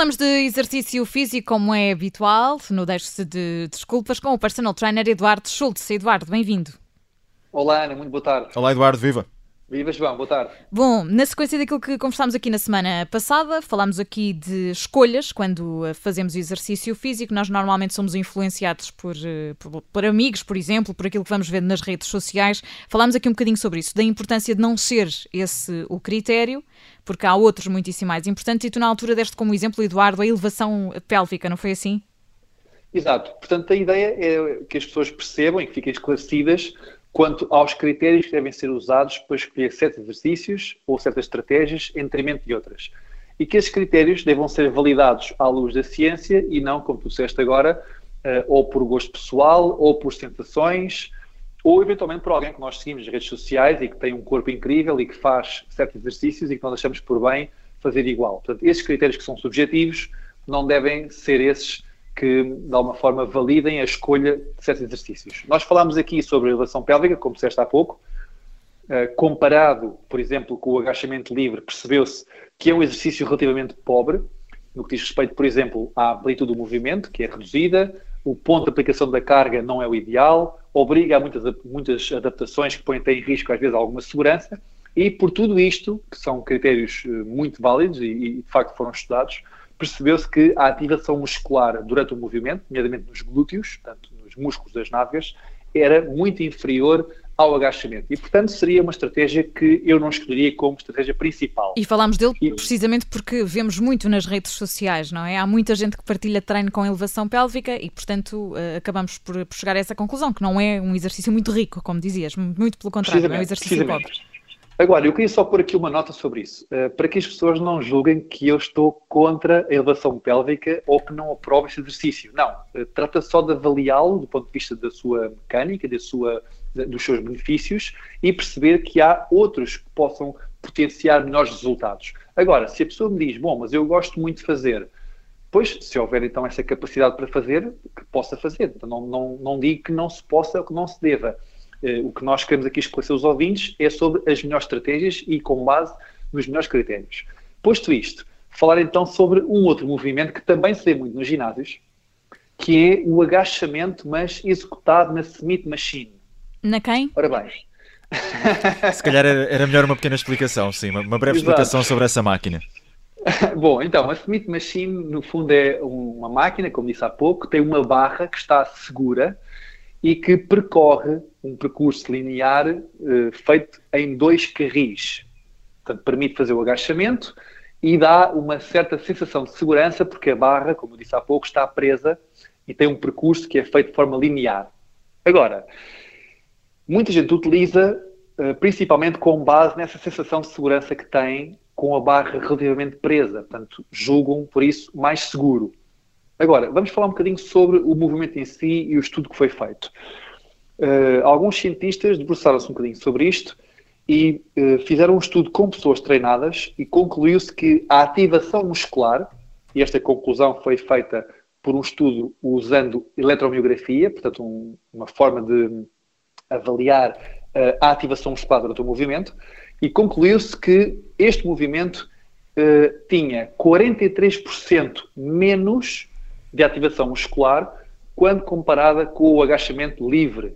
Falamos de exercício físico como é habitual, no Deixe-se de Desculpas, com o personal trainer Eduardo Schultz. Eduardo, bem-vindo. Olá Ana, muito boa tarde. Olá Eduardo, viva! Viva João, boa tarde. Bom, na sequência daquilo que conversámos aqui na semana passada, falámos aqui de escolhas quando eh, fazemos exercício físico. Nós normalmente somos influenciados por, eh, por, por, amigos, por exemplo, por aquilo que vamos ver nas redes sociais. Falámos aqui um bocadinho sobre isso, da importância de não ser esse o critério, porque há outros muitíssimo mais importantes. E tu, na altura, deste como exemplo, Eduardo, a elevação pélvica, não foi assim? Exato. Portanto, a ideia é que as pessoas percebam e que fiquem esclarecidas quanto aos critérios que devem ser usados para escolher certos exercícios ou certas estratégias em detrimento de outras. E que esses critérios devam ser validados à luz da ciência e não, como tu disseste agora, uh, ou por gosto pessoal, ou por sensações, ou eventualmente por alguém que nós seguimos nas redes sociais e que tem um corpo incrível e que faz certos exercícios e que nós achamos por bem fazer igual. Portanto, esses critérios que são subjetivos não devem ser esses que, de alguma forma, validem a escolha de certos exercícios. Nós falámos aqui sobre a elevação pélvica, como disseste há pouco. Uh, comparado, por exemplo, com o agachamento livre, percebeu-se que é um exercício relativamente pobre, no que diz respeito, por exemplo, à amplitude do movimento, que é reduzida, o ponto de aplicação da carga não é o ideal, obriga a muitas, muitas adaptações que põem até em risco, às vezes, alguma segurança, e por tudo isto, que são critérios eh, muito válidos e, e de facto foram estudados, percebeu-se que a ativação muscular durante o movimento, nomeadamente nos glúteos, portanto, nos músculos das nádegas, era muito inferior ao agachamento. E, portanto, seria uma estratégia que eu não escolheria como estratégia principal. E falámos dele e... precisamente porque vemos muito nas redes sociais, não é? Há muita gente que partilha treino com elevação pélvica e, portanto, uh, acabamos por, por, chegar a essa conclusão, que não é um exercício muito rico, como dizias, muito pelo contrário, é um exercício pobre. Agora, eu queria só pôr aqui uma nota sobre isso, uh, para que as pessoas não julguem que eu estou contra a elevação pélvica ou que não aprovo esse exercício. Não, uh, trata só de avaliá-lo do ponto de vista da sua mecânica, da sua, dos seus benefícios e perceber que há outros que possam potenciar melhores resultados. Agora, se a pessoa me diz, bom, mas eu gosto muito de fazer, pois, se houver então essa capacidade para fazer, que possa fazer. Então, não, não, não digo que não se possa ou que não se deva eh, o que nós queremos aqui esclarecer os ouvintes é sobre as melhores estratégias e com base nos melhores critérios. Posto isto, falar então sobre um outro movimento que também se vê muito nos ginásios, que é o agachamento, mas executado na Smith Machine. Na quem? Ora bem. Se calhar era melhor uma pequena explicação, sim, uma breve Exato. explicação sobre essa máquina. Bom, então, a Smith Machine, no fundo, é uma máquina, como disse há pouco, tem uma barra que está segura e que percorre um percurso linear uh, feito em dois carris. Portanto, permite fazer o agachamento e dá uma certa sensação de segurança, porque a barra, como eu disse há pouco, está presa e tem um percurso que é feito de forma linear. Agora, muita gente utiliza uh, principalmente com base nessa sensação de segurança que tem com a barra relativamente presa. Portanto, julgam, por isso, mais seguro. Agora, vamos falar um bocadinho sobre o movimento em si e o estudo que foi feito. Uh, alguns cientistas debruçaram-se um bocadinho sobre isto e uh, fizeram um estudo com pessoas treinadas e concluiu-se que a ativação muscular, e esta conclusão foi feita por um estudo usando eletromiografia, portanto, um, uma forma de avaliar uh, a ativação muscular durante o movimento, e concluiu-se que este movimento tinha 43% menos de ativação muscular quando comparada com o agachamento livre,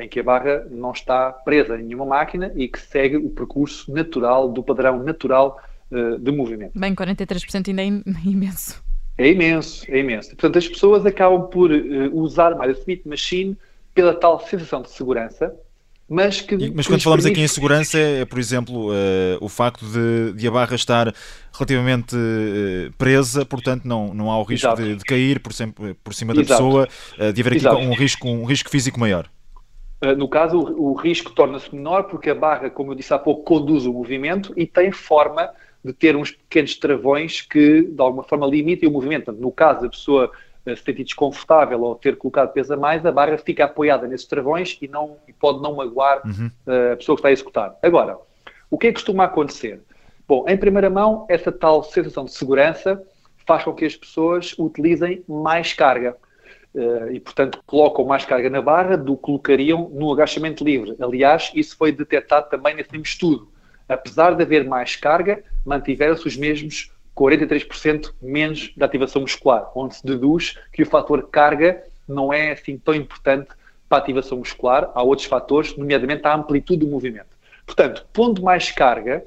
em que a barra não está presa em nenhuma máquina e que segue o percurso natural, do padrão natural uh, de movimento. Bem, 43% ainda é imenso. É imenso, é imenso. Portanto, as pessoas acabam por uh, usar mais a Smith Machine pela tal sensação de segurança, mas que. Mas quando falamos permite... aqui em segurança, é, por exemplo, uh, o facto de, de, a barra estar relativamente uh, presa, portanto, não, não há o risco de, de, cair por, sempre, por cima da Exato. pessoa, uh, de haver aqui um risco, um risco físico maior. No caso, o, risco torna-se menor porque a barra, como eu disse há pouco, conduz o movimento e tem forma de ter uns pequenos travões que, de alguma forma, limitem o movimento. No caso, a pessoa eh, se sentir desconfortável ou ter colocado peso a mais, a barra fica apoiada nesses travões e, não, e pode não magoar uhum. uh, a pessoa que está a executar. Agora, o que é que costuma acontecer? Bom, em primeira mão, essa tal sensação de segurança faz com que as pessoas utilizem mais carga. Uh, e, portanto, colocam mais carga na barra do que colocariam no agachamento livre. Aliás, isso foi detectado também nesse mesmo estudo. Apesar de haver mais carga, mantiveram-se os mesmos 43% menos de ativação muscular, onde se deduz que o fator carga não é assim tão importante para a ativação muscular. Há outros fatores, nomeadamente a amplitude do movimento. Portanto, pondo mais carga,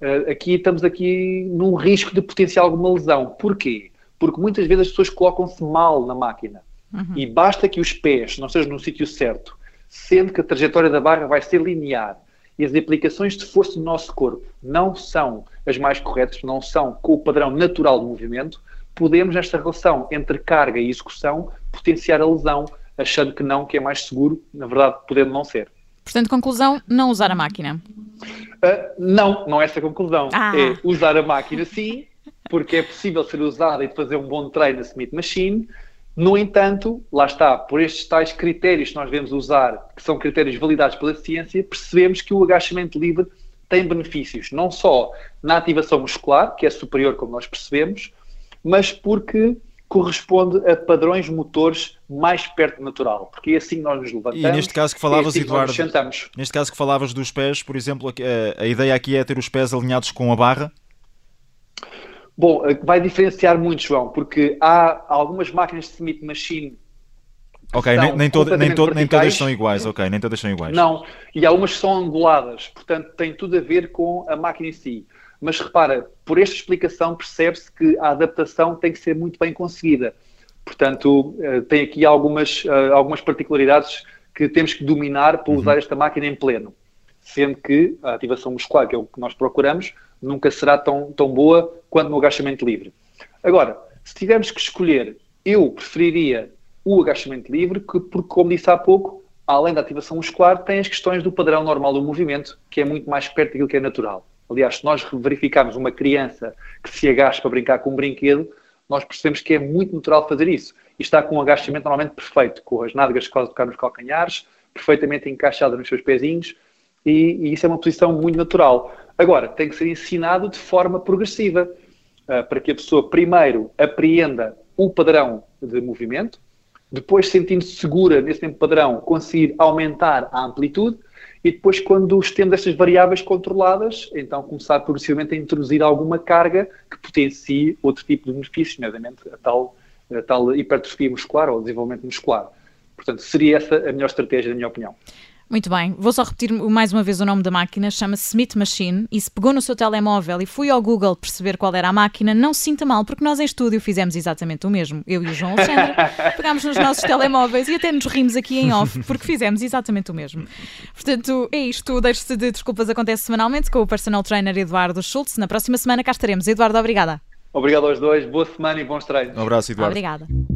uh, aqui estamos aqui num risco de potencial alguma lesão. Porquê? Porque muitas vezes as pessoas colocam-se mal na máquina. Uhum. E basta que os pés não estejam no sítio certo, sendo que a trajetória da barra vai ser linear e as aplicações de força no nosso corpo não são as mais corretas, não são com o padrão natural de movimento, podemos, nesta relação entre carga e execução, potenciar a lesão, achando que não, que é mais seguro, na verdade, podendo não ser. Portanto, conclusão, não usar a máquina. Uh, não, não é essa a conclusão. Ah. É usar a máquina sim, porque é possível ser usada e fazer um bom treino na Smith Machine, no entanto, lá está, por estes tais critérios que nós devemos usar, que são critérios validados pela ciência, percebemos que o agachamento livre tem benefícios, não só na ativação muscular, que é superior, como nós percebemos, mas porque corresponde a padrões motores mais perto do natural, porque é assim nós nos levantamos. E neste caso que falavas, é assim Eduardo, neste caso que falavas dos pés, por exemplo, a, a ideia aqui é ter os pés alinhados com a barra? Bom, eh, vai diferenciar muito, João, porque há algumas máquinas de Smith Machine. Ok, nem, nem, nem, to, nem todas são iguais, ok, nem todas são iguais. Não, e algumas são anguladas, portanto tem tudo a ver com a máquina em si. Mas repara, por esta explicação percebe-se que a adaptação tem que ser muito bem conseguida. Portanto, eh, tem aqui algumas, eh, algumas particularidades que temos que dominar para uhum. usar esta máquina em pleno. Sendo que a ativação muscular, que é o que nós procuramos, nunca será tão, tão boa quanto no agachamento livre. Agora, se tivermos que escolher, eu preferiria o agachamento livre, que, porque, como disse há pouco, além da ativação muscular, tem as questões do padrão normal do movimento, que é muito mais perto daquilo que é natural. Aliás, se nós verificarmos uma criança que se agacha para brincar com um brinquedo, nós percebemos que é muito natural fazer isso. E está com um agachamento normalmente perfeito, com as nádegas quase tocar nos calcanhares, perfeitamente encaixada nos seus pezinhos, e, e isso é uma posição muito natural. Agora, tem que ser ensinado de forma progressiva, uh, para que a pessoa primeiro apreenda o padrão de movimento, depois, sentindo-se segura nesse mesmo padrão, conseguir aumentar a amplitude e depois, quando temos estas variáveis controladas, então começar progressivamente a introduzir alguma carga que potencie outro tipo de benefícios, nomeadamente a tal, a tal hipertrofia muscular ou desenvolvimento muscular. Portanto, seria essa a melhor estratégia, na minha opinião. Muito bem, vou só repetir mais uma vez o nome da máquina, chama-se Smith Machine e se pegou no seu telemóvel e fui ao Google perceber qual era a máquina, não se sinta mal, porque nós em estúdio fizemos exatamente o mesmo. Eu e o João Alexandre pegámos nos nossos telemóveis e até nos rimos aqui em off, porque fizemos exatamente o mesmo. Portanto, é isto, deixe-se de desculpas, acontece semanalmente com o personal trainer Eduardo Schultz. Na próxima semana cá estaremos. Eduardo, obrigada. Obrigado aos dois, boa semana e bons treinos. Um abraço, Eduardo. Obrigada.